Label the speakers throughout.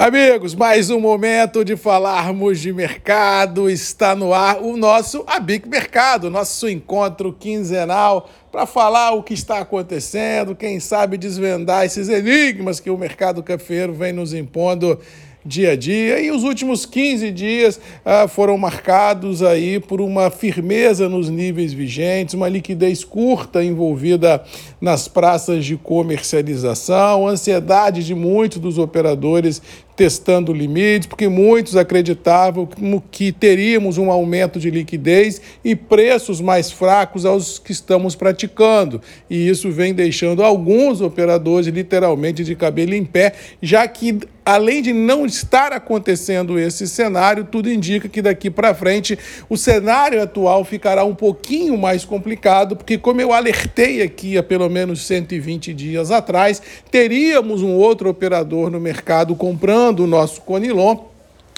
Speaker 1: Amigos, mais um momento de falarmos de mercado. Está no ar o nosso Abic Mercado, nosso encontro quinzenal para falar o que está acontecendo, quem sabe desvendar esses enigmas que o mercado cafeiro vem nos impondo dia a dia. E os últimos 15 dias ah, foram marcados aí por uma firmeza nos níveis vigentes, uma liquidez curta envolvida nas praças de comercialização, ansiedade de muitos dos operadores testando limites, porque muitos acreditavam que teríamos um aumento de liquidez e preços mais fracos aos que estamos praticando. E isso vem deixando alguns operadores literalmente de cabelo em pé, já que além de não estar acontecendo esse cenário, tudo indica que daqui para frente o cenário atual ficará um pouquinho mais complicado, porque como eu alertei aqui há pelo menos 120 dias atrás, teríamos um outro operador no mercado comprando o nosso Conilon,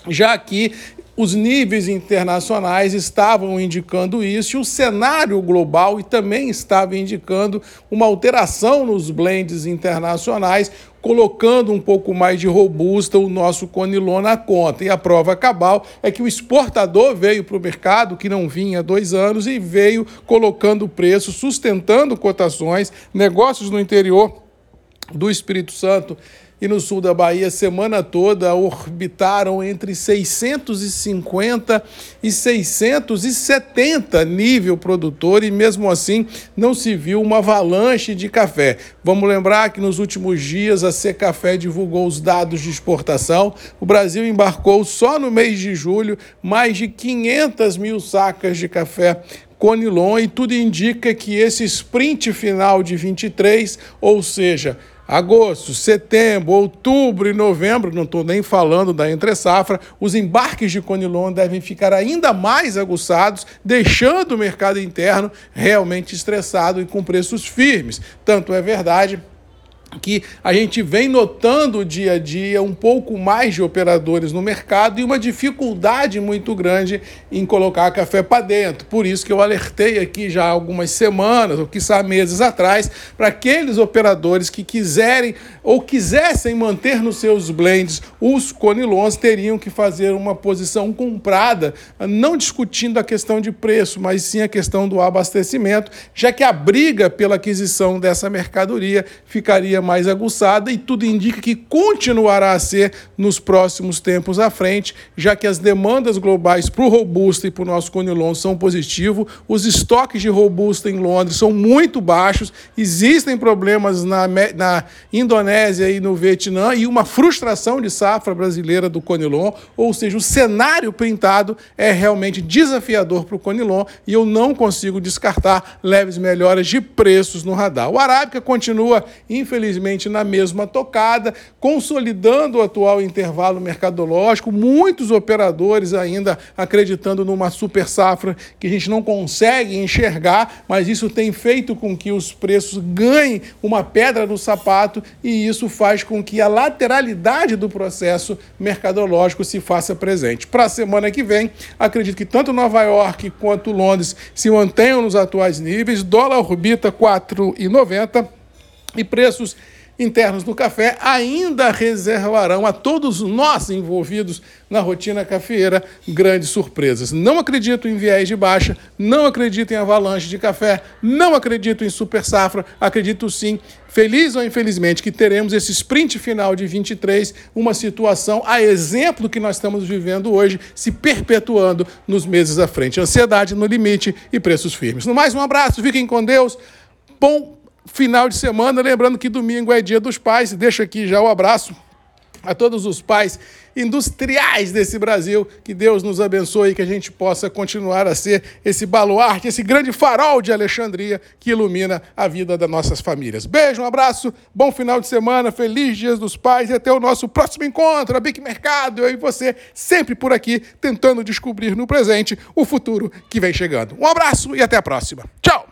Speaker 1: já que os níveis internacionais estavam indicando isso e o cenário global e também estava indicando uma alteração nos blends internacionais, colocando um pouco mais de robusta o nosso Conilon na conta. E a prova cabal é que o exportador veio para o mercado, que não vinha há dois anos, e veio colocando preço, sustentando cotações, negócios no interior do Espírito Santo e no sul da Bahia, semana toda, orbitaram entre 650 e 670 nível produtor, e mesmo assim não se viu uma avalanche de café. Vamos lembrar que nos últimos dias a Secafé divulgou os dados de exportação. O Brasil embarcou só no mês de julho mais de 500 mil sacas de café Conilon e tudo indica que esse sprint final de 23, ou seja, agosto, setembro, outubro e novembro, não estou nem falando da entre-safra, os embarques de Conilon devem ficar ainda mais aguçados, deixando o mercado interno realmente estressado e com preços firmes. Tanto é verdade que a gente vem notando dia a dia um pouco mais de operadores no mercado e uma dificuldade muito grande em colocar café para dentro. Por isso que eu alertei aqui já algumas semanas, ou quiçá meses atrás, para aqueles operadores que quiserem ou quisessem manter nos seus blends os conilons, teriam que fazer uma posição comprada, não discutindo a questão de preço, mas sim a questão do abastecimento, já que a briga pela aquisição dessa mercadoria ficaria mais aguçada e tudo indica que continuará a ser nos próximos tempos à frente, já que as demandas globais para o robusta e para o nosso conilon são positivos, os estoques de robusta em Londres são muito baixos, existem problemas na, na Indonésia e no Vietnã e uma frustração de safra brasileira do conilon, ou seja, o cenário pintado é realmente desafiador para o conilon e eu não consigo descartar leves melhoras de preços no radar. O Arábica continua, infelizmente, infelizmente, na mesma tocada, consolidando o atual intervalo mercadológico, muitos operadores ainda acreditando numa super safra que a gente não consegue enxergar, mas isso tem feito com que os preços ganhem uma pedra no sapato e isso faz com que a lateralidade do processo mercadológico se faça presente. Para a semana que vem, acredito que tanto Nova York quanto Londres se mantenham nos atuais níveis, dólar orbita 4,90 e preços internos do café ainda reservarão a todos nós envolvidos na rotina cafeeira grandes surpresas. Não acredito em viés de baixa, não acredito em avalanche de café, não acredito em super safra, acredito sim, feliz ou infelizmente, que teremos esse sprint final de 23, uma situação a exemplo que nós estamos vivendo hoje, se perpetuando nos meses à frente. Ansiedade no limite e preços firmes. No mais, um abraço, fiquem com Deus. Bom final de semana, lembrando que domingo é dia dos pais, deixo aqui já o abraço a todos os pais industriais desse Brasil, que Deus nos abençoe e que a gente possa continuar a ser esse baluarte, esse grande farol de Alexandria que ilumina a vida das nossas famílias. Beijo, um abraço, bom final de semana, feliz Dias dos Pais e até o nosso próximo encontro, a Bic Mercado, eu e você, sempre por aqui, tentando descobrir no presente o futuro que vem chegando. Um abraço e até a próxima. Tchau!